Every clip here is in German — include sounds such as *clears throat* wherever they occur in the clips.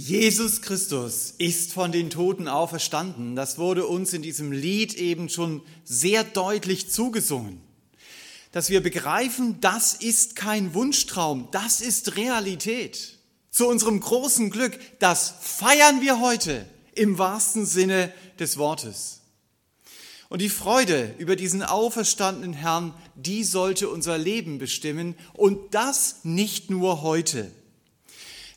Jesus Christus ist von den Toten auferstanden. Das wurde uns in diesem Lied eben schon sehr deutlich zugesungen. Dass wir begreifen, das ist kein Wunschtraum, das ist Realität. Zu unserem großen Glück, das feiern wir heute im wahrsten Sinne des Wortes. Und die Freude über diesen auferstandenen Herrn, die sollte unser Leben bestimmen und das nicht nur heute.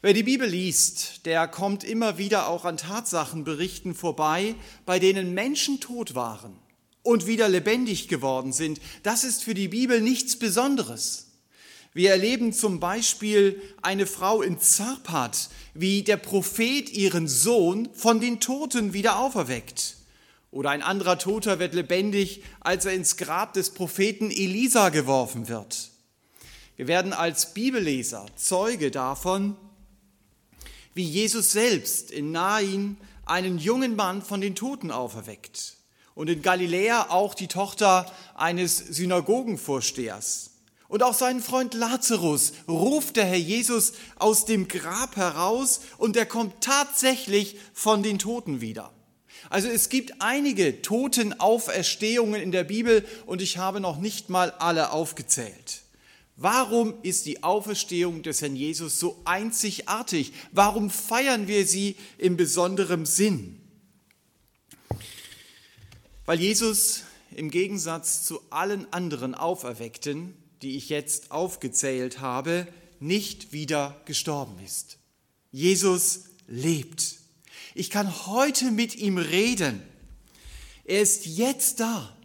Wer die Bibel liest, der kommt immer wieder auch an Tatsachenberichten vorbei, bei denen Menschen tot waren und wieder lebendig geworden sind. Das ist für die Bibel nichts Besonderes. Wir erleben zum Beispiel eine Frau in Zarpat, wie der Prophet ihren Sohn von den Toten wieder auferweckt. Oder ein anderer Toter wird lebendig, als er ins Grab des Propheten Elisa geworfen wird. Wir werden als Bibelleser Zeuge davon, wie Jesus selbst in Nain einen jungen Mann von den Toten auferweckt und in Galiläa auch die Tochter eines Synagogenvorstehers. Und auch seinen Freund Lazarus ruft der Herr Jesus aus dem Grab heraus und er kommt tatsächlich von den Toten wieder. Also es gibt einige Totenauferstehungen in der Bibel und ich habe noch nicht mal alle aufgezählt. Warum ist die Auferstehung des Herrn Jesus so einzigartig? Warum feiern wir sie in besonderem Sinn? Weil Jesus im Gegensatz zu allen anderen Auferweckten, die ich jetzt aufgezählt habe, nicht wieder gestorben ist. Jesus lebt. Ich kann heute mit ihm reden. Er ist jetzt da,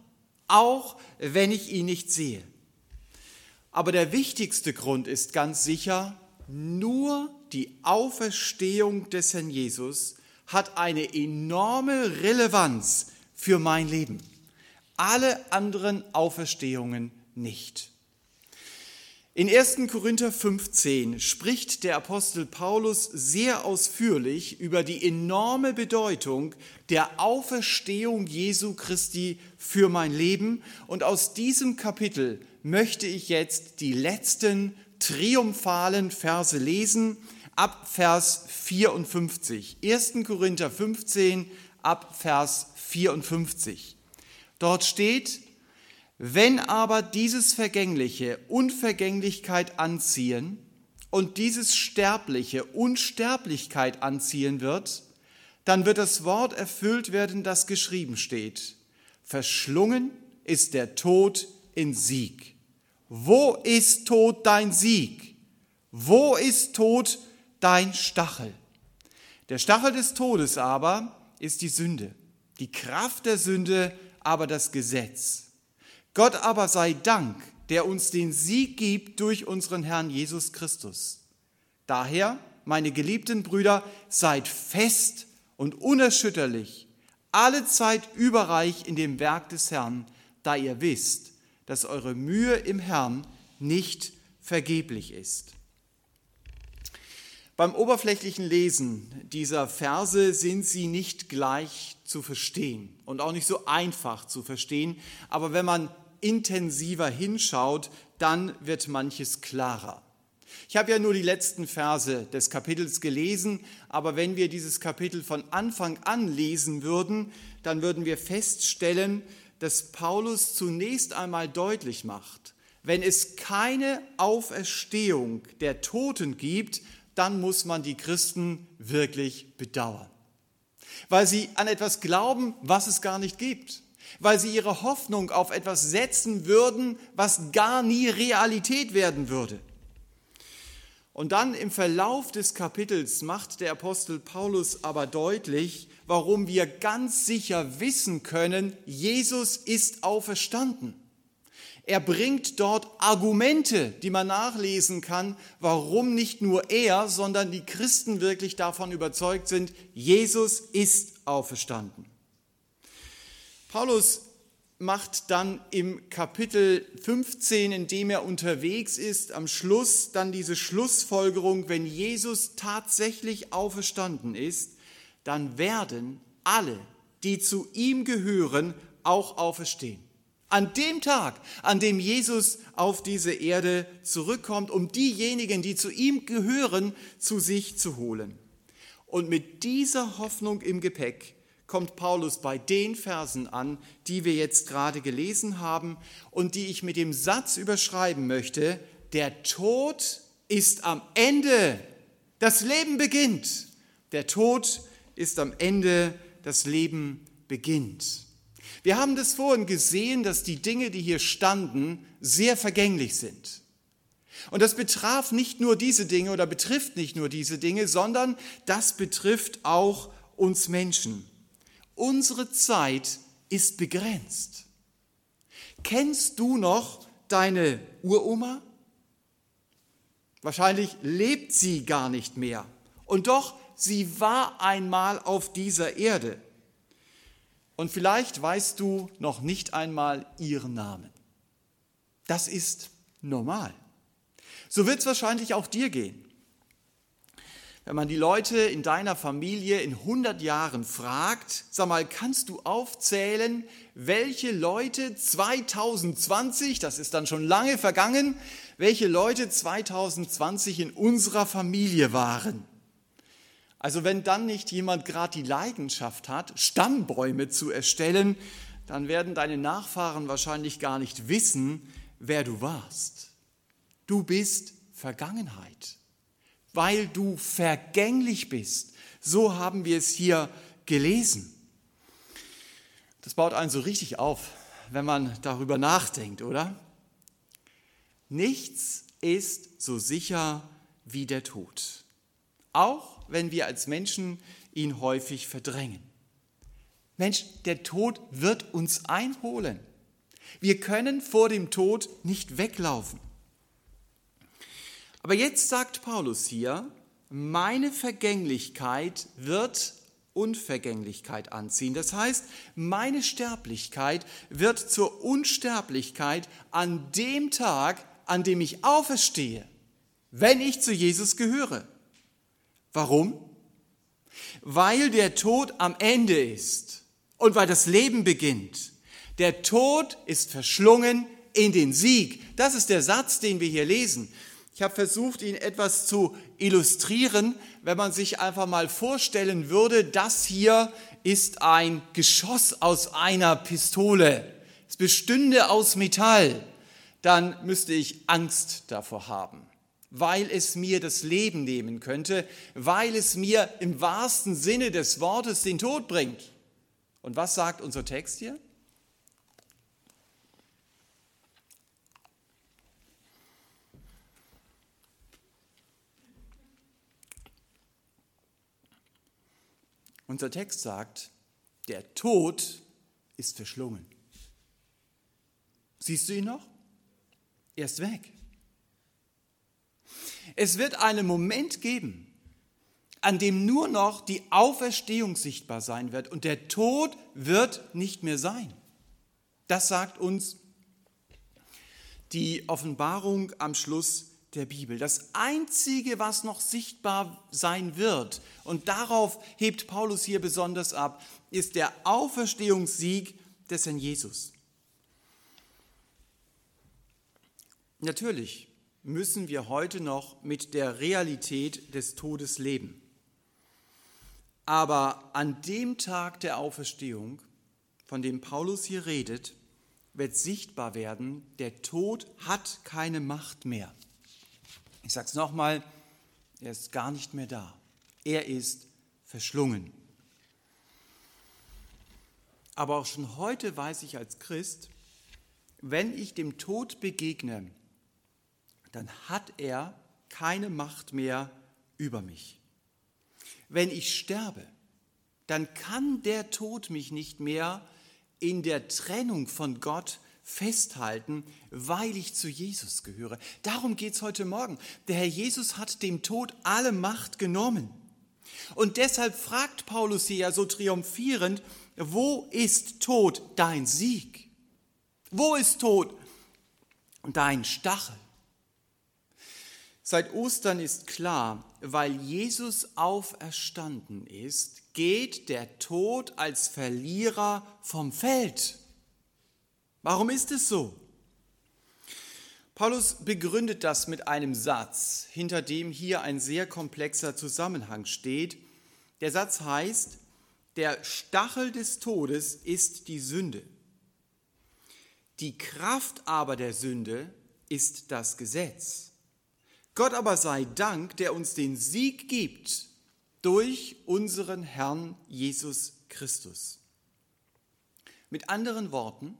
auch wenn ich ihn nicht sehe. Aber der wichtigste Grund ist ganz sicher, nur die Auferstehung des Herrn Jesus hat eine enorme Relevanz für mein Leben. Alle anderen Auferstehungen nicht. In 1. Korinther 15 spricht der Apostel Paulus sehr ausführlich über die enorme Bedeutung der Auferstehung Jesu Christi für mein Leben. Und aus diesem Kapitel möchte ich jetzt die letzten triumphalen Verse lesen, ab Vers 54. 1. Korinther 15, ab Vers 54. Dort steht, wenn aber dieses Vergängliche Unvergänglichkeit anziehen und dieses Sterbliche Unsterblichkeit anziehen wird, dann wird das Wort erfüllt werden, das geschrieben steht. Verschlungen ist der Tod in Sieg. Wo ist Tod dein Sieg? Wo ist Tod dein Stachel? Der Stachel des Todes aber ist die Sünde, die Kraft der Sünde aber das Gesetz. Gott aber sei Dank, der uns den Sieg gibt durch unseren Herrn Jesus Christus. Daher, meine geliebten Brüder, seid fest und unerschütterlich, alle Zeit überreich in dem Werk des Herrn, da ihr wisst, dass eure Mühe im Herrn nicht vergeblich ist. Beim oberflächlichen Lesen dieser Verse sind sie nicht gleich zu verstehen und auch nicht so einfach zu verstehen, aber wenn man intensiver hinschaut, dann wird manches klarer. Ich habe ja nur die letzten Verse des Kapitels gelesen, aber wenn wir dieses Kapitel von Anfang an lesen würden, dann würden wir feststellen, dass Paulus zunächst einmal deutlich macht, wenn es keine Auferstehung der Toten gibt, dann muss man die Christen wirklich bedauern, weil sie an etwas glauben, was es gar nicht gibt weil sie ihre Hoffnung auf etwas setzen würden, was gar nie Realität werden würde. Und dann im Verlauf des Kapitels macht der Apostel Paulus aber deutlich, warum wir ganz sicher wissen können, Jesus ist auferstanden. Er bringt dort Argumente, die man nachlesen kann, warum nicht nur er, sondern die Christen wirklich davon überzeugt sind, Jesus ist auferstanden. Paulus macht dann im Kapitel 15, in dem er unterwegs ist, am Schluss dann diese Schlussfolgerung, wenn Jesus tatsächlich auferstanden ist, dann werden alle, die zu ihm gehören, auch auferstehen. An dem Tag, an dem Jesus auf diese Erde zurückkommt, um diejenigen, die zu ihm gehören, zu sich zu holen. Und mit dieser Hoffnung im Gepäck kommt Paulus bei den Versen an, die wir jetzt gerade gelesen haben und die ich mit dem Satz überschreiben möchte, der Tod ist am Ende, das Leben beginnt. Der Tod ist am Ende, das Leben beginnt. Wir haben das vorhin gesehen, dass die Dinge, die hier standen, sehr vergänglich sind. Und das betraf nicht nur diese Dinge oder betrifft nicht nur diese Dinge, sondern das betrifft auch uns Menschen. Unsere Zeit ist begrenzt. Kennst du noch deine Uroma? Wahrscheinlich lebt sie gar nicht mehr. Und doch, sie war einmal auf dieser Erde. Und vielleicht weißt du noch nicht einmal ihren Namen. Das ist normal. So wird es wahrscheinlich auch dir gehen. Wenn man die Leute in deiner Familie in 100 Jahren fragt, sag mal, kannst du aufzählen, welche Leute 2020, das ist dann schon lange vergangen, welche Leute 2020 in unserer Familie waren? Also wenn dann nicht jemand gerade die Leidenschaft hat, Stammbäume zu erstellen, dann werden deine Nachfahren wahrscheinlich gar nicht wissen, wer du warst. Du bist Vergangenheit, weil du vergänglich bist. So haben wir es hier gelesen. Das baut einen so richtig auf, wenn man darüber nachdenkt, oder? Nichts ist so sicher wie der Tod, auch wenn wir als Menschen ihn häufig verdrängen. Mensch, der Tod wird uns einholen. Wir können vor dem Tod nicht weglaufen. Aber jetzt sagt Paulus hier, meine Vergänglichkeit wird Unvergänglichkeit anziehen. Das heißt, meine Sterblichkeit wird zur Unsterblichkeit an dem Tag, an dem ich auferstehe, wenn ich zu Jesus gehöre. Warum? Weil der Tod am Ende ist und weil das Leben beginnt. Der Tod ist verschlungen in den Sieg. Das ist der Satz, den wir hier lesen. Ich habe versucht, ihn etwas zu illustrieren, wenn man sich einfach mal vorstellen würde, das hier ist ein Geschoss aus einer Pistole. Es bestünde aus Metall. Dann müsste ich Angst davor haben, weil es mir das Leben nehmen könnte, weil es mir im wahrsten Sinne des Wortes den Tod bringt. Und was sagt unser Text hier? Unser Text sagt, der Tod ist verschlungen. Siehst du ihn noch? Er ist weg. Es wird einen Moment geben, an dem nur noch die Auferstehung sichtbar sein wird und der Tod wird nicht mehr sein. Das sagt uns die Offenbarung am Schluss der Bibel. Das Einzige, was noch sichtbar sein wird, und darauf hebt Paulus hier besonders ab, ist der Auferstehungssieg des Herrn Jesus. Natürlich müssen wir heute noch mit der Realität des Todes leben. Aber an dem Tag der Auferstehung, von dem Paulus hier redet, wird sichtbar werden, der Tod hat keine Macht mehr. Ich sage es nochmal, er ist gar nicht mehr da. Er ist verschlungen. Aber auch schon heute weiß ich als Christ, wenn ich dem Tod begegne, dann hat er keine Macht mehr über mich. Wenn ich sterbe, dann kann der Tod mich nicht mehr in der Trennung von Gott festhalten, weil ich zu Jesus gehöre. Darum geht es heute Morgen. Der Herr Jesus hat dem Tod alle Macht genommen. Und deshalb fragt Paulus hier ja so triumphierend, wo ist Tod dein Sieg? Wo ist Tod dein Stachel? Seit Ostern ist klar, weil Jesus auferstanden ist, geht der Tod als Verlierer vom Feld. Warum ist es so? Paulus begründet das mit einem Satz, hinter dem hier ein sehr komplexer Zusammenhang steht. Der Satz heißt, der Stachel des Todes ist die Sünde. Die Kraft aber der Sünde ist das Gesetz. Gott aber sei Dank, der uns den Sieg gibt durch unseren Herrn Jesus Christus. Mit anderen Worten,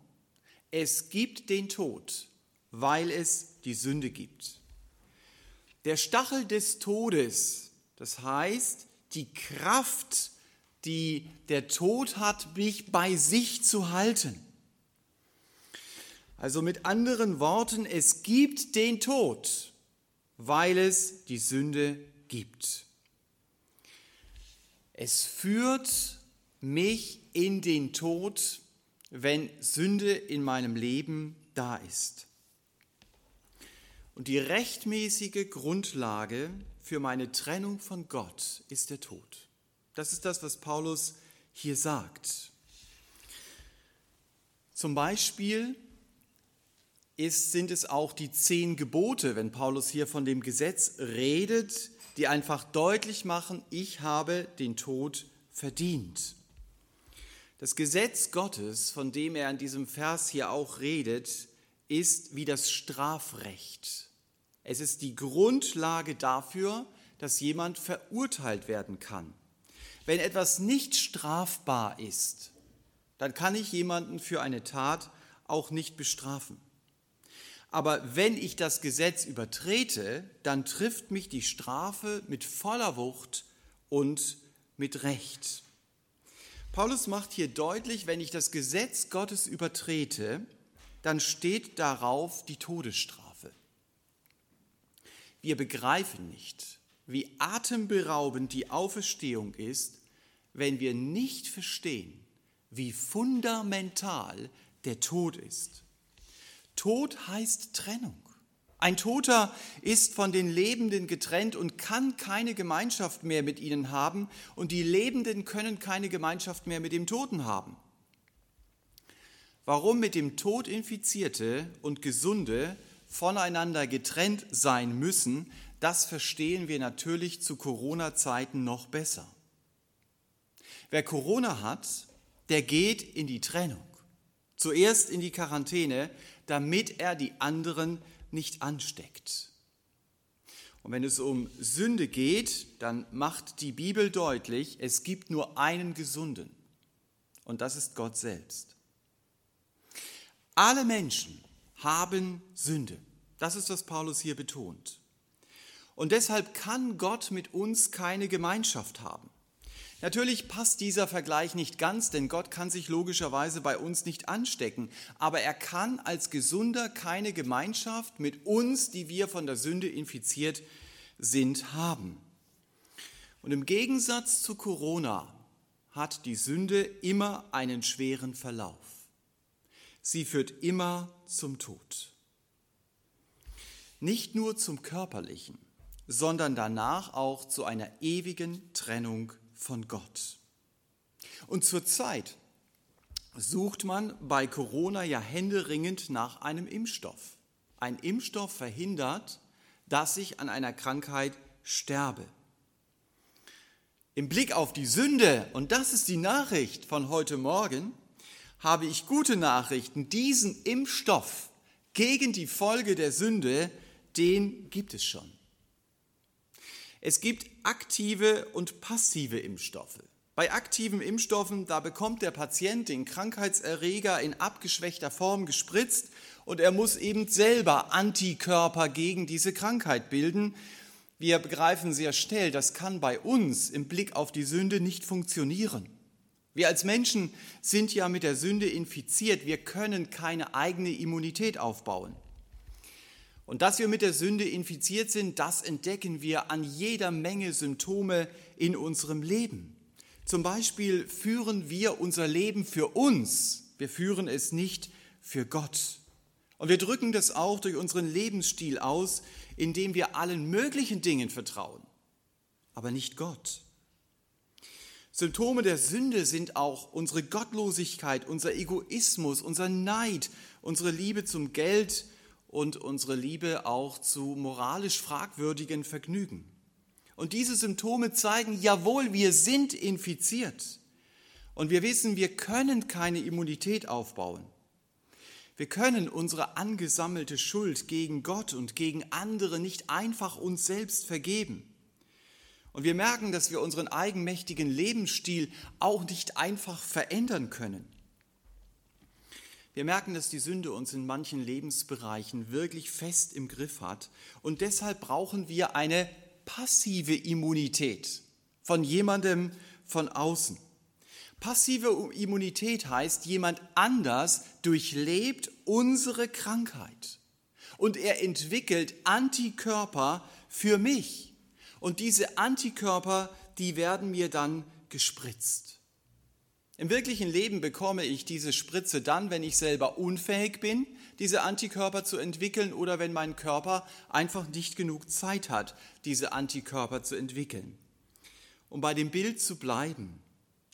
es gibt den Tod, weil es die Sünde gibt. Der Stachel des Todes, das heißt die Kraft, die der Tod hat, mich bei sich zu halten. Also mit anderen Worten, es gibt den Tod, weil es die Sünde gibt. Es führt mich in den Tod, wenn Sünde in meinem Leben da ist. Und die rechtmäßige Grundlage für meine Trennung von Gott ist der Tod. Das ist das, was Paulus hier sagt. Zum Beispiel ist, sind es auch die zehn Gebote, wenn Paulus hier von dem Gesetz redet, die einfach deutlich machen, ich habe den Tod verdient. Das Gesetz Gottes, von dem er in diesem Vers hier auch redet, ist wie das Strafrecht. Es ist die Grundlage dafür, dass jemand verurteilt werden kann. Wenn etwas nicht strafbar ist, dann kann ich jemanden für eine Tat auch nicht bestrafen. Aber wenn ich das Gesetz übertrete, dann trifft mich die Strafe mit voller Wucht und mit Recht. Paulus macht hier deutlich, wenn ich das Gesetz Gottes übertrete, dann steht darauf die Todesstrafe. Wir begreifen nicht, wie atemberaubend die Auferstehung ist, wenn wir nicht verstehen, wie fundamental der Tod ist. Tod heißt Trennung. Ein Toter ist von den Lebenden getrennt und kann keine Gemeinschaft mehr mit ihnen haben und die Lebenden können keine Gemeinschaft mehr mit dem Toten haben. Warum mit dem Tod infizierte und gesunde voneinander getrennt sein müssen, das verstehen wir natürlich zu Corona-Zeiten noch besser. Wer Corona hat, der geht in die Trennung. Zuerst in die Quarantäne, damit er die anderen nicht ansteckt. Und wenn es um Sünde geht, dann macht die Bibel deutlich, es gibt nur einen Gesunden. Und das ist Gott selbst. Alle Menschen haben Sünde. Das ist, was Paulus hier betont. Und deshalb kann Gott mit uns keine Gemeinschaft haben. Natürlich passt dieser Vergleich nicht ganz, denn Gott kann sich logischerweise bei uns nicht anstecken, aber er kann als Gesunder keine Gemeinschaft mit uns, die wir von der Sünde infiziert sind, haben. Und im Gegensatz zu Corona hat die Sünde immer einen schweren Verlauf. Sie führt immer zum Tod. Nicht nur zum körperlichen, sondern danach auch zu einer ewigen Trennung von Gott. Und zurzeit sucht man bei Corona ja händeringend nach einem Impfstoff. Ein Impfstoff verhindert, dass ich an einer Krankheit sterbe. Im Blick auf die Sünde, und das ist die Nachricht von heute Morgen, habe ich gute Nachrichten. Diesen Impfstoff gegen die Folge der Sünde, den gibt es schon. Es gibt aktive und passive Impfstoffe. Bei aktiven Impfstoffen, da bekommt der Patient den Krankheitserreger in abgeschwächter Form gespritzt und er muss eben selber Antikörper gegen diese Krankheit bilden. Wir begreifen sehr schnell, das kann bei uns im Blick auf die Sünde nicht funktionieren. Wir als Menschen sind ja mit der Sünde infiziert, wir können keine eigene Immunität aufbauen. Und dass wir mit der Sünde infiziert sind, das entdecken wir an jeder Menge Symptome in unserem Leben. Zum Beispiel führen wir unser Leben für uns, wir führen es nicht für Gott. Und wir drücken das auch durch unseren Lebensstil aus, indem wir allen möglichen Dingen vertrauen, aber nicht Gott. Symptome der Sünde sind auch unsere Gottlosigkeit, unser Egoismus, unser Neid, unsere Liebe zum Geld, und unsere Liebe auch zu moralisch fragwürdigen Vergnügen. Und diese Symptome zeigen, jawohl, wir sind infiziert. Und wir wissen, wir können keine Immunität aufbauen. Wir können unsere angesammelte Schuld gegen Gott und gegen andere nicht einfach uns selbst vergeben. Und wir merken, dass wir unseren eigenmächtigen Lebensstil auch nicht einfach verändern können. Wir merken, dass die Sünde uns in manchen Lebensbereichen wirklich fest im Griff hat. Und deshalb brauchen wir eine passive Immunität von jemandem von außen. Passive Immunität heißt, jemand anders durchlebt unsere Krankheit und er entwickelt Antikörper für mich. Und diese Antikörper, die werden mir dann gespritzt. Im wirklichen Leben bekomme ich diese Spritze dann, wenn ich selber unfähig bin, diese Antikörper zu entwickeln oder wenn mein Körper einfach nicht genug Zeit hat, diese Antikörper zu entwickeln. Um bei dem Bild zu bleiben,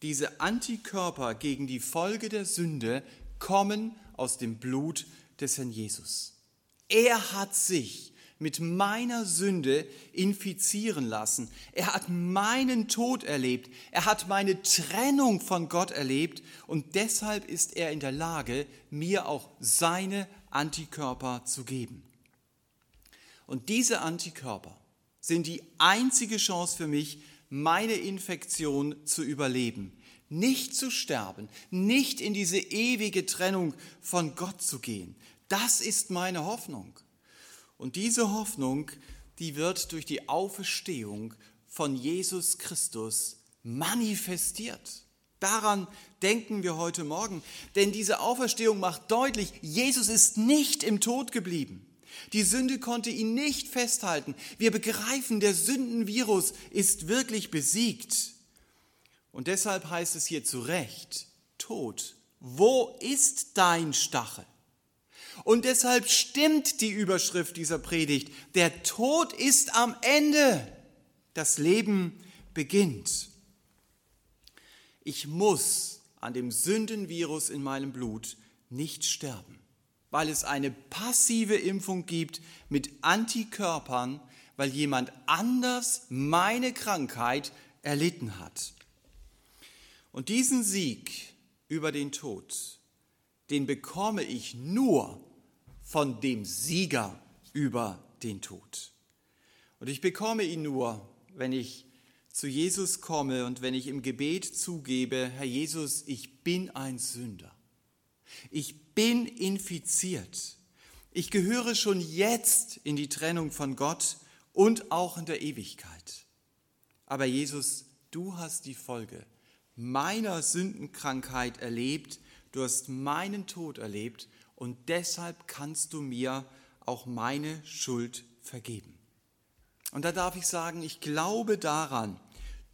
diese Antikörper gegen die Folge der Sünde kommen aus dem Blut des Herrn Jesus. Er hat sich mit meiner Sünde infizieren lassen. Er hat meinen Tod erlebt. Er hat meine Trennung von Gott erlebt. Und deshalb ist er in der Lage, mir auch seine Antikörper zu geben. Und diese Antikörper sind die einzige Chance für mich, meine Infektion zu überleben, nicht zu sterben, nicht in diese ewige Trennung von Gott zu gehen. Das ist meine Hoffnung. Und diese Hoffnung, die wird durch die Auferstehung von Jesus Christus manifestiert. Daran denken wir heute Morgen, denn diese Auferstehung macht deutlich, Jesus ist nicht im Tod geblieben. Die Sünde konnte ihn nicht festhalten. Wir begreifen, der Sündenvirus ist wirklich besiegt. Und deshalb heißt es hier zu Recht, Tod, wo ist dein Stachel? Und deshalb stimmt die Überschrift dieser Predigt, der Tod ist am Ende, das Leben beginnt. Ich muss an dem Sündenvirus in meinem Blut nicht sterben weil es eine passive Impfung gibt mit Antikörpern, weil jemand anders meine Krankheit erlitten hat. Und diesen Sieg über den Tod, den bekomme ich nur von dem Sieger über den Tod. Und ich bekomme ihn nur, wenn ich zu Jesus komme und wenn ich im Gebet zugebe, Herr Jesus, ich bin ein Sünder. Ich bin infiziert. Ich gehöre schon jetzt in die Trennung von Gott und auch in der Ewigkeit. Aber Jesus, du hast die Folge meiner Sündenkrankheit erlebt, du hast meinen Tod erlebt und deshalb kannst du mir auch meine Schuld vergeben. Und da darf ich sagen, ich glaube daran,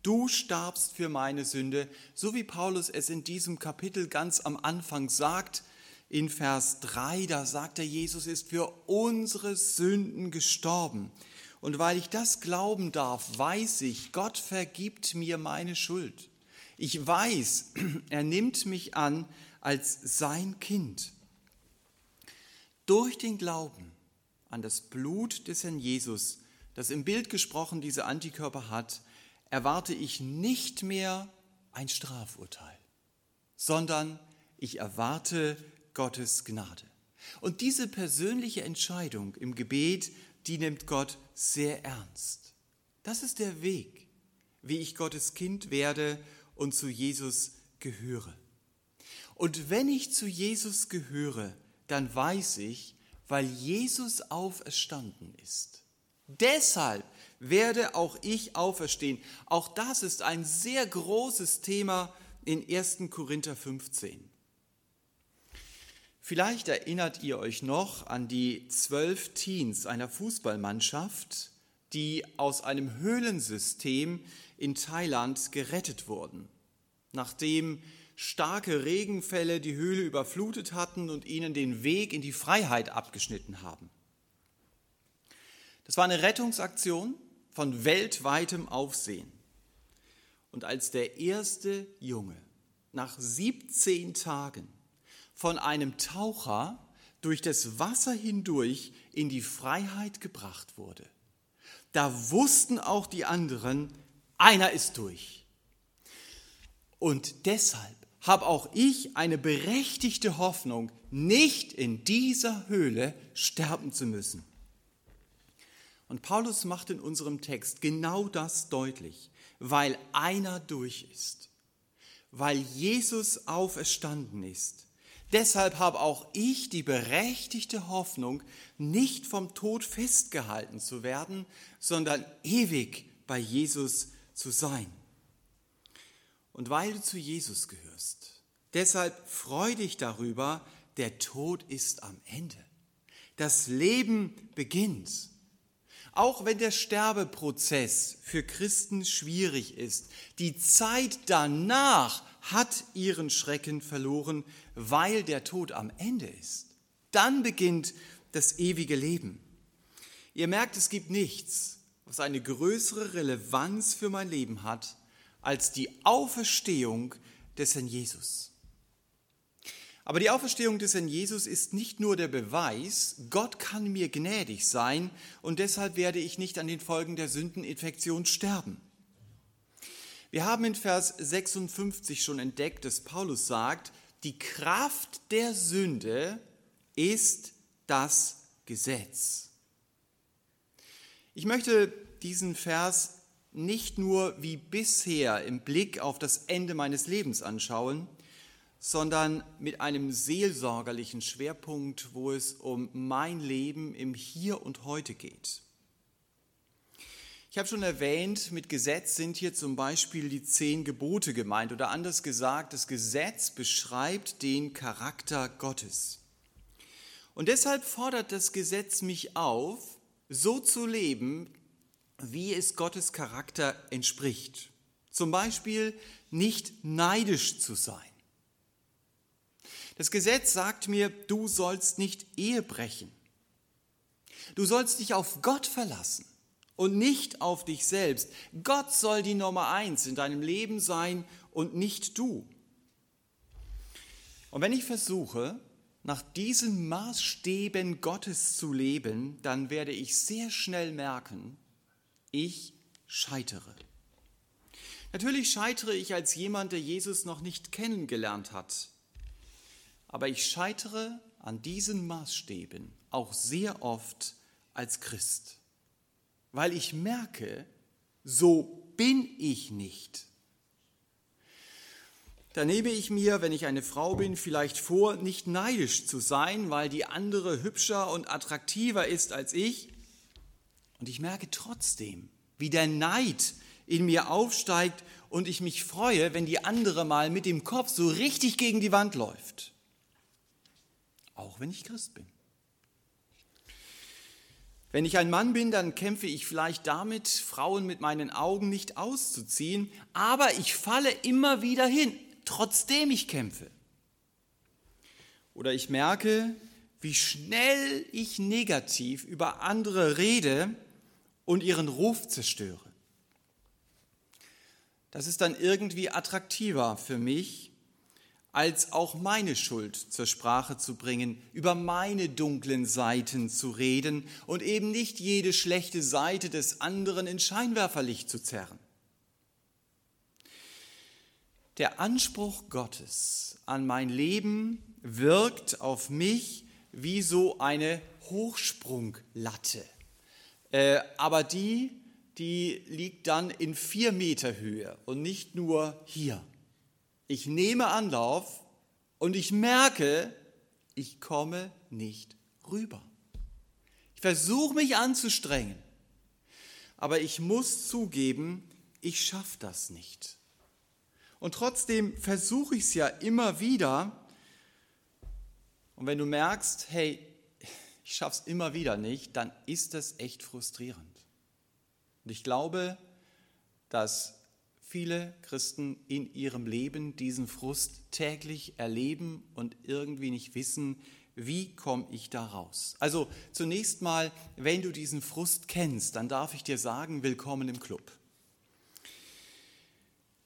du starbst für meine Sünde, so wie Paulus es in diesem Kapitel ganz am Anfang sagt, in Vers 3, da sagt er, Jesus ist für unsere Sünden gestorben. Und weil ich das glauben darf, weiß ich, Gott vergibt mir meine Schuld. Ich weiß, *clears throat* er nimmt mich an als sein Kind. Durch den Glauben an das Blut des Herrn Jesus, das im Bild gesprochen diese Antikörper hat, erwarte ich nicht mehr ein Strafurteil, sondern ich erwarte Gottes Gnade. Und diese persönliche Entscheidung im Gebet, die nimmt Gott sehr ernst. Das ist der Weg, wie ich Gottes Kind werde und zu Jesus gehöre. Und wenn ich zu Jesus gehöre, dann weiß ich, weil Jesus auferstanden ist. Deshalb werde auch ich auferstehen. Auch das ist ein sehr großes Thema in 1. Korinther 15. Vielleicht erinnert ihr euch noch an die zwölf Teens einer Fußballmannschaft, die aus einem Höhlensystem in Thailand gerettet wurden, nachdem starke Regenfälle die Höhle überflutet hatten und ihnen den Weg in die Freiheit abgeschnitten haben. Das war eine Rettungsaktion von weltweitem Aufsehen. Und als der erste Junge nach 17 Tagen von einem Taucher durch das Wasser hindurch in die Freiheit gebracht wurde. da wussten auch die anderen, einer ist durch. Und deshalb habe auch ich eine berechtigte Hoffnung, nicht in dieser Höhle sterben zu müssen. Und Paulus macht in unserem Text genau das deutlich, weil einer durch ist, weil Jesus auferstanden ist. Deshalb habe auch ich die berechtigte Hoffnung, nicht vom Tod festgehalten zu werden, sondern ewig bei Jesus zu sein und weil du zu Jesus gehörst. Deshalb freu dich darüber, der Tod ist am Ende. Das Leben beginnt. Auch wenn der Sterbeprozess für Christen schwierig ist, die Zeit danach hat ihren Schrecken verloren, weil der Tod am Ende ist. Dann beginnt das ewige Leben. Ihr merkt, es gibt nichts, was eine größere Relevanz für mein Leben hat, als die Auferstehung des Herrn Jesus. Aber die Auferstehung des Herrn Jesus ist nicht nur der Beweis, Gott kann mir gnädig sein und deshalb werde ich nicht an den Folgen der Sündeninfektion sterben. Wir haben in Vers 56 schon entdeckt, dass Paulus sagt, die Kraft der Sünde ist das Gesetz. Ich möchte diesen Vers nicht nur wie bisher im Blick auf das Ende meines Lebens anschauen, sondern mit einem seelsorgerlichen Schwerpunkt, wo es um mein Leben im Hier und heute geht. Ich habe schon erwähnt, mit Gesetz sind hier zum Beispiel die zehn Gebote gemeint oder anders gesagt, das Gesetz beschreibt den Charakter Gottes. Und deshalb fordert das Gesetz mich auf, so zu leben, wie es Gottes Charakter entspricht. Zum Beispiel nicht neidisch zu sein. Das Gesetz sagt mir, du sollst nicht Ehe brechen. Du sollst dich auf Gott verlassen und nicht auf dich selbst. Gott soll die Nummer eins in deinem Leben sein und nicht du. Und wenn ich versuche, nach diesen Maßstäben Gottes zu leben, dann werde ich sehr schnell merken, ich scheitere. Natürlich scheitere ich als jemand, der Jesus noch nicht kennengelernt hat. Aber ich scheitere an diesen Maßstäben auch sehr oft als Christ, weil ich merke, so bin ich nicht. Da nehme ich mir, wenn ich eine Frau bin, vielleicht vor, nicht neidisch zu sein, weil die andere hübscher und attraktiver ist als ich und ich merke trotzdem, wie der Neid in mir aufsteigt und ich mich freue, wenn die andere mal mit dem Kopf so richtig gegen die Wand läuft. Auch wenn ich Christ bin. Wenn ich ein Mann bin, dann kämpfe ich vielleicht damit, Frauen mit meinen Augen nicht auszuziehen, aber ich falle immer wieder hin, trotzdem ich kämpfe. Oder ich merke, wie schnell ich negativ über andere rede, und ihren Ruf zerstöre. Das ist dann irgendwie attraktiver für mich, als auch meine Schuld zur Sprache zu bringen, über meine dunklen Seiten zu reden und eben nicht jede schlechte Seite des anderen in Scheinwerferlicht zu zerren. Der Anspruch Gottes an mein Leben wirkt auf mich wie so eine Hochsprunglatte. Äh, aber die, die liegt dann in vier Meter Höhe und nicht nur hier. Ich nehme Anlauf und ich merke, ich komme nicht rüber. Ich versuche mich anzustrengen, aber ich muss zugeben, ich schaffe das nicht. Und trotzdem versuche ich es ja immer wieder. Und wenn du merkst, hey, ich es immer wieder nicht, dann ist das echt frustrierend. Und ich glaube, dass viele Christen in ihrem Leben diesen Frust täglich erleben und irgendwie nicht wissen, wie komme ich da raus? Also zunächst mal, wenn du diesen Frust kennst, dann darf ich dir sagen, willkommen im Club.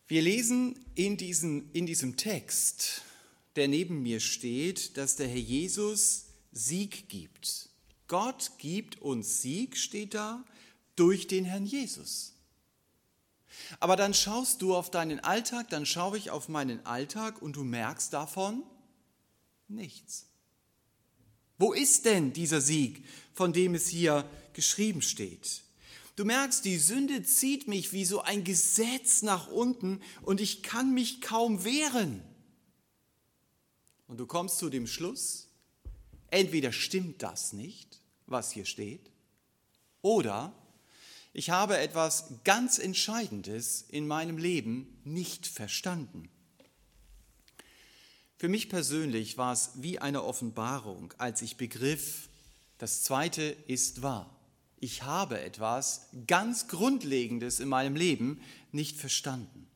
Wir lesen in, diesen, in diesem Text, der neben mir steht, dass der Herr Jesus Sieg gibt. Gott gibt uns Sieg, steht da, durch den Herrn Jesus. Aber dann schaust du auf deinen Alltag, dann schaue ich auf meinen Alltag und du merkst davon nichts. Wo ist denn dieser Sieg, von dem es hier geschrieben steht? Du merkst, die Sünde zieht mich wie so ein Gesetz nach unten und ich kann mich kaum wehren. Und du kommst zu dem Schluss, entweder stimmt das nicht, was hier steht, oder ich habe etwas ganz Entscheidendes in meinem Leben nicht verstanden. Für mich persönlich war es wie eine Offenbarung, als ich begriff, das Zweite ist wahr. Ich habe etwas ganz Grundlegendes in meinem Leben nicht verstanden.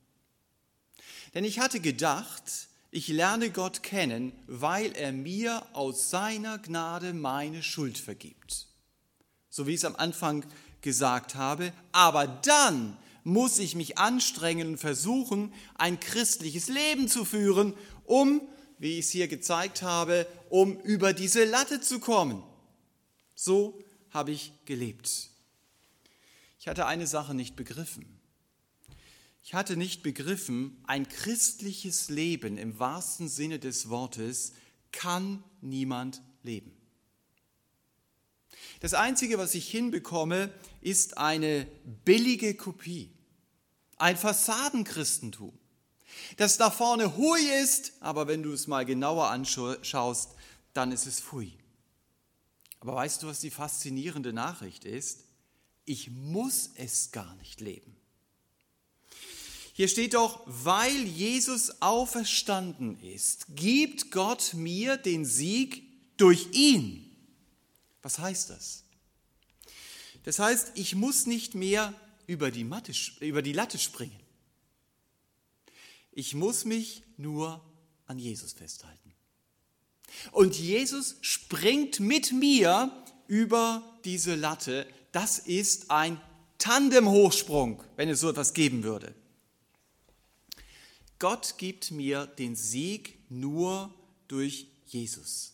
Denn ich hatte gedacht, ich lerne Gott kennen, weil er mir aus seiner Gnade meine Schuld vergibt. So wie ich es am Anfang gesagt habe. Aber dann muss ich mich anstrengen und versuchen, ein christliches Leben zu führen, um, wie ich es hier gezeigt habe, um über diese Latte zu kommen. So habe ich gelebt. Ich hatte eine Sache nicht begriffen. Ich hatte nicht begriffen, ein christliches Leben im wahrsten Sinne des Wortes kann niemand leben. Das Einzige, was ich hinbekomme, ist eine billige Kopie, ein Fassadenchristentum, das da vorne hui ist, aber wenn du es mal genauer anschaust, dann ist es fui. Aber weißt du, was die faszinierende Nachricht ist? Ich muss es gar nicht leben. Hier steht doch, weil Jesus auferstanden ist, gibt Gott mir den Sieg durch ihn. Was heißt das? Das heißt, ich muss nicht mehr über die, Matte, über die Latte springen. Ich muss mich nur an Jesus festhalten. Und Jesus springt mit mir über diese Latte. Das ist ein Tandemhochsprung, wenn es so etwas geben würde. Gott gibt mir den Sieg nur durch Jesus.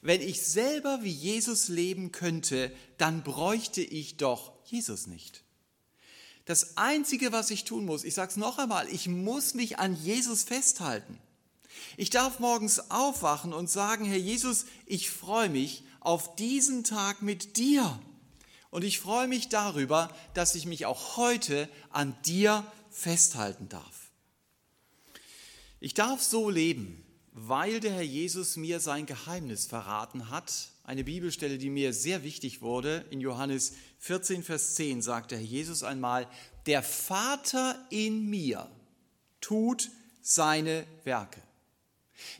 Wenn ich selber wie Jesus leben könnte, dann bräuchte ich doch Jesus nicht. Das Einzige, was ich tun muss, ich sage es noch einmal, ich muss mich an Jesus festhalten. Ich darf morgens aufwachen und sagen, Herr Jesus, ich freue mich auf diesen Tag mit dir. Und ich freue mich darüber, dass ich mich auch heute an dir festhalten darf. Ich darf so leben, weil der Herr Jesus mir sein Geheimnis verraten hat. Eine Bibelstelle, die mir sehr wichtig wurde. In Johannes 14, Vers 10 sagt der Herr Jesus einmal, der Vater in mir tut seine Werke.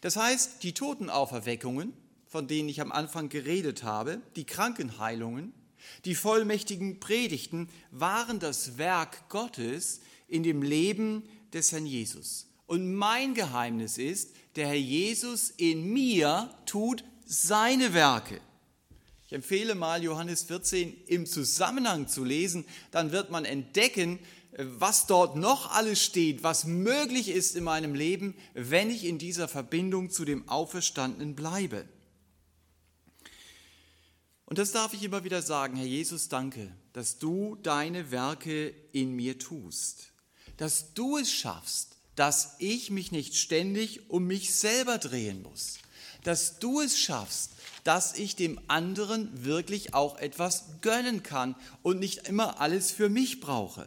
Das heißt, die Totenauferweckungen, von denen ich am Anfang geredet habe, die Krankenheilungen, die vollmächtigen Predigten waren das Werk Gottes in dem Leben des Herrn Jesus. Und mein Geheimnis ist, der Herr Jesus in mir tut seine Werke. Ich empfehle mal Johannes 14 im Zusammenhang zu lesen, dann wird man entdecken, was dort noch alles steht, was möglich ist in meinem Leben, wenn ich in dieser Verbindung zu dem Auferstandenen bleibe. Und das darf ich immer wieder sagen, Herr Jesus, danke, dass du deine Werke in mir tust, dass du es schaffst, dass ich mich nicht ständig um mich selber drehen muss, dass du es schaffst, dass ich dem anderen wirklich auch etwas gönnen kann und nicht immer alles für mich brauche.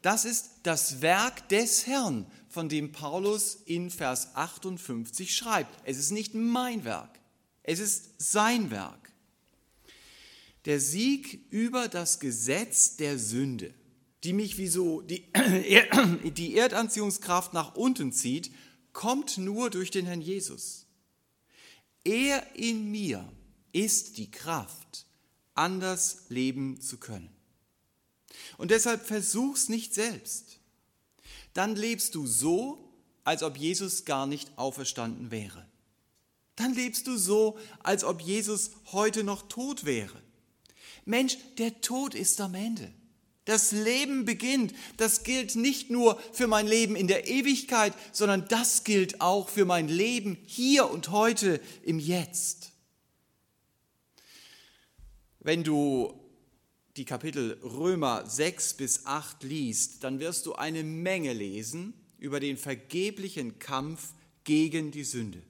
Das ist das Werk des Herrn, von dem Paulus in Vers 58 schreibt. Es ist nicht mein Werk, es ist sein Werk. Der Sieg über das Gesetz der Sünde die mich wie so die, *clears throat* *clears throat* die Erdanziehungskraft nach unten zieht, kommt nur durch den Herrn Jesus. Er in mir ist die Kraft, anders leben zu können. Und deshalb versuch's nicht selbst. Dann lebst du so, als ob Jesus gar nicht auferstanden wäre. Dann lebst du so, als ob Jesus heute noch tot wäre. Mensch, der Tod ist am Ende. Das Leben beginnt. Das gilt nicht nur für mein Leben in der Ewigkeit, sondern das gilt auch für mein Leben hier und heute im Jetzt. Wenn du die Kapitel Römer 6 bis 8 liest, dann wirst du eine Menge lesen über den vergeblichen Kampf gegen die Sünde.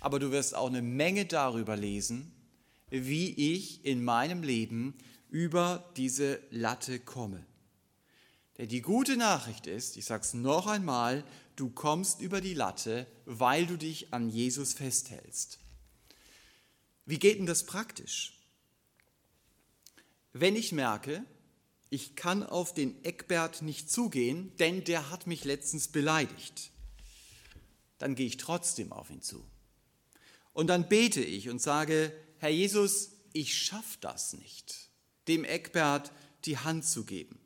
Aber du wirst auch eine Menge darüber lesen, wie ich in meinem Leben über diese Latte komme. Denn die gute Nachricht ist, ich sage es noch einmal, du kommst über die Latte, weil du dich an Jesus festhältst. Wie geht denn das praktisch? Wenn ich merke, ich kann auf den Eckbert nicht zugehen, denn der hat mich letztens beleidigt, dann gehe ich trotzdem auf ihn zu. Und dann bete ich und sage, Herr Jesus, ich schaffe das nicht, dem Eckbert die Hand zu geben.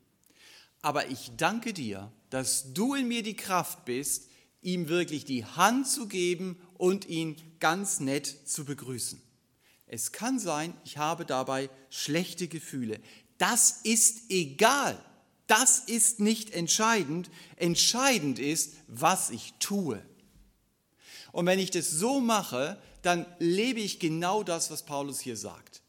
Aber ich danke dir, dass du in mir die Kraft bist, ihm wirklich die Hand zu geben und ihn ganz nett zu begrüßen. Es kann sein, ich habe dabei schlechte Gefühle. Das ist egal. Das ist nicht entscheidend. Entscheidend ist, was ich tue. Und wenn ich das so mache, dann lebe ich genau das, was Paulus hier sagt.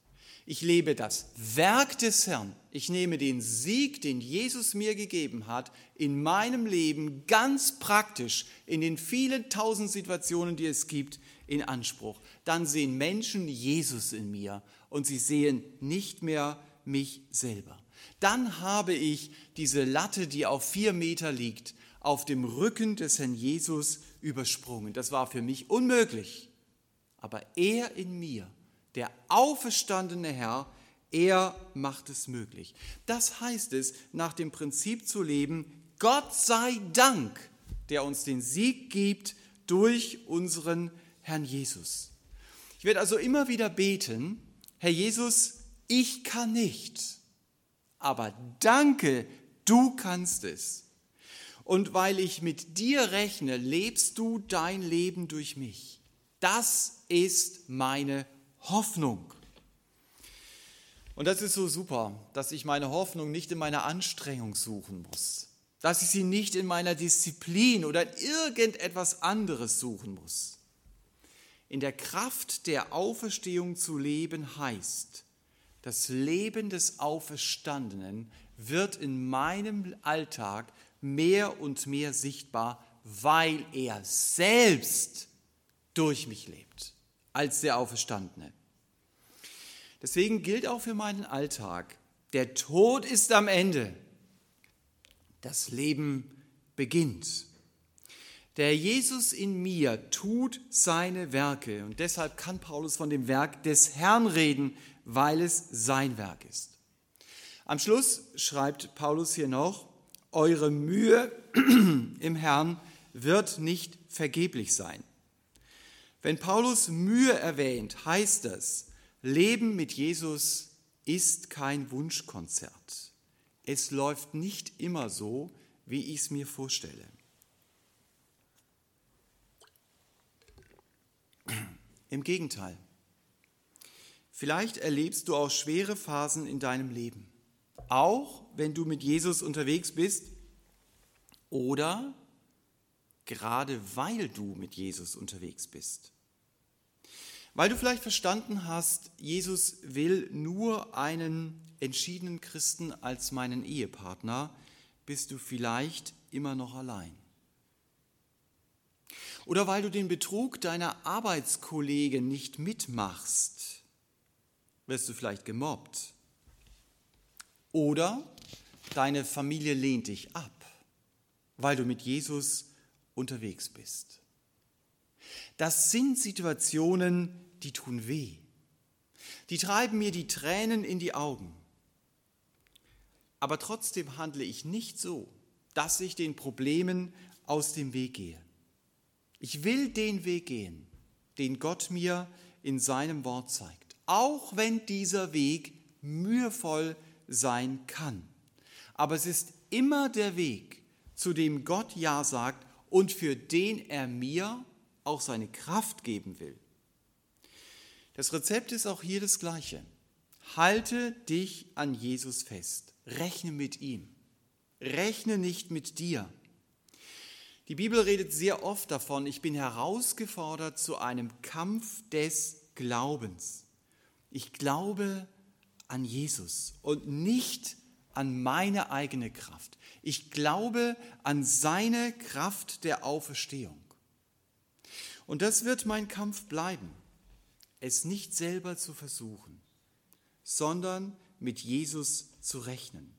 Ich lebe das Werk des Herrn. Ich nehme den Sieg, den Jesus mir gegeben hat, in meinem Leben ganz praktisch, in den vielen tausend Situationen, die es gibt, in Anspruch. Dann sehen Menschen Jesus in mir und sie sehen nicht mehr mich selber. Dann habe ich diese Latte, die auf vier Meter liegt, auf dem Rücken des Herrn Jesus übersprungen. Das war für mich unmöglich. Aber er in mir der auferstandene Herr, er macht es möglich. Das heißt es, nach dem Prinzip zu leben, Gott sei Dank, der uns den Sieg gibt durch unseren Herrn Jesus. Ich werde also immer wieder beten, Herr Jesus, ich kann nicht, aber danke, du kannst es. Und weil ich mit dir rechne, lebst du dein Leben durch mich. Das ist meine Hoffnung. Und das ist so super, dass ich meine Hoffnung nicht in meiner Anstrengung suchen muss, dass ich sie nicht in meiner Disziplin oder in irgendetwas anderes suchen muss. In der Kraft der Auferstehung zu leben heißt, das Leben des Auferstandenen wird in meinem Alltag mehr und mehr sichtbar, weil er selbst durch mich lebt als der Auferstandene. Deswegen gilt auch für meinen Alltag, der Tod ist am Ende, das Leben beginnt. Der Jesus in mir tut seine Werke und deshalb kann Paulus von dem Werk des Herrn reden, weil es sein Werk ist. Am Schluss schreibt Paulus hier noch, eure Mühe *clears throat* im Herrn wird nicht vergeblich sein. Wenn Paulus Mühe erwähnt, heißt das, Leben mit Jesus ist kein Wunschkonzert. Es läuft nicht immer so, wie ich es mir vorstelle. Im Gegenteil. Vielleicht erlebst du auch schwere Phasen in deinem Leben, auch wenn du mit Jesus unterwegs bist oder gerade weil du mit Jesus unterwegs bist. Weil du vielleicht verstanden hast, Jesus will nur einen entschiedenen Christen als meinen Ehepartner, bist du vielleicht immer noch allein. Oder weil du den Betrug deiner Arbeitskollegen nicht mitmachst, wirst du vielleicht gemobbt. Oder deine Familie lehnt dich ab, weil du mit Jesus unterwegs bist. Das sind Situationen, die tun weh. Die treiben mir die Tränen in die Augen. Aber trotzdem handle ich nicht so, dass ich den Problemen aus dem Weg gehe. Ich will den Weg gehen, den Gott mir in seinem Wort zeigt, auch wenn dieser Weg mühevoll sein kann. Aber es ist immer der Weg, zu dem Gott Ja sagt und für den er mir auch seine Kraft geben will. Das Rezept ist auch hier das gleiche. Halte dich an Jesus fest. Rechne mit ihm. Rechne nicht mit dir. Die Bibel redet sehr oft davon, ich bin herausgefordert zu einem Kampf des Glaubens. Ich glaube an Jesus und nicht an meine eigene Kraft. Ich glaube an seine Kraft der Auferstehung. Und das wird mein Kampf bleiben, es nicht selber zu versuchen, sondern mit Jesus zu rechnen.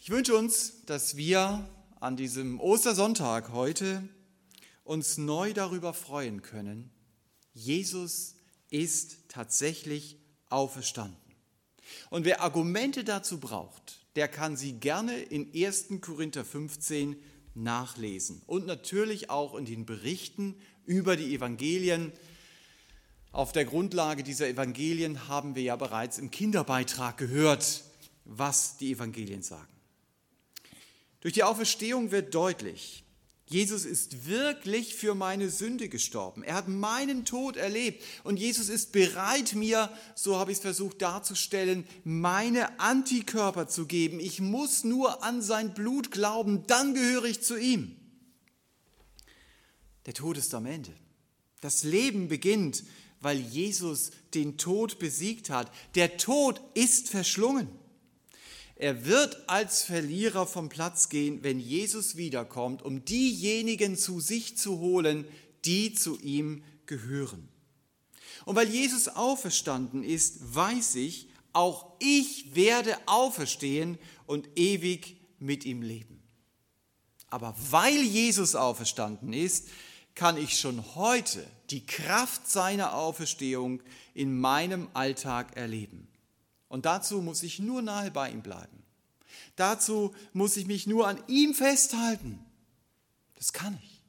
Ich wünsche uns, dass wir an diesem Ostersonntag heute uns neu darüber freuen können, Jesus ist tatsächlich auferstanden. Und wer Argumente dazu braucht, der kann sie gerne in 1. Korinther 15 nachlesen und natürlich auch in den Berichten über die Evangelien. Auf der Grundlage dieser Evangelien haben wir ja bereits im Kinderbeitrag gehört, was die Evangelien sagen. Durch die Auferstehung wird deutlich, Jesus ist wirklich für meine Sünde gestorben. Er hat meinen Tod erlebt und Jesus ist bereit, mir, so habe ich es versucht darzustellen, meine Antikörper zu geben. Ich muss nur an sein Blut glauben, dann gehöre ich zu ihm. Der Tod ist am Ende. Das Leben beginnt, weil Jesus den Tod besiegt hat. Der Tod ist verschlungen. Er wird als Verlierer vom Platz gehen, wenn Jesus wiederkommt, um diejenigen zu sich zu holen, die zu ihm gehören. Und weil Jesus auferstanden ist, weiß ich, auch ich werde auferstehen und ewig mit ihm leben. Aber weil Jesus auferstanden ist, kann ich schon heute die Kraft seiner Auferstehung in meinem Alltag erleben. Und dazu muss ich nur nahe bei ihm bleiben. Dazu muss ich mich nur an ihm festhalten. Das kann ich.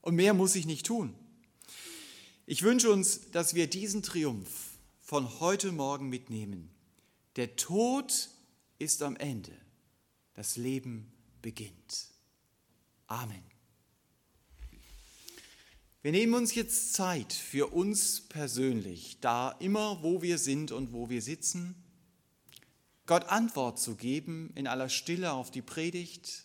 Und mehr muss ich nicht tun. Ich wünsche uns, dass wir diesen Triumph von heute Morgen mitnehmen. Der Tod ist am Ende. Das Leben beginnt. Amen. Wir nehmen uns jetzt Zeit für uns persönlich, da immer, wo wir sind und wo wir sitzen Gott Antwort zu geben in aller Stille auf die Predigt,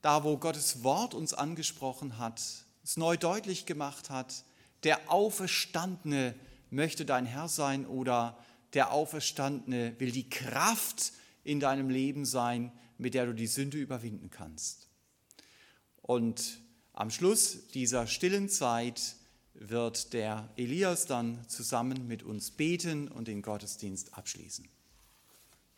da wo Gottes Wort uns angesprochen hat, es neu deutlich gemacht hat, der Auferstandene möchte dein Herr sein oder der Auferstandene will die Kraft in deinem Leben sein, mit der du die Sünde überwinden kannst. Und am Schluss dieser stillen Zeit wird der Elias dann zusammen mit uns beten und den Gottesdienst abschließen.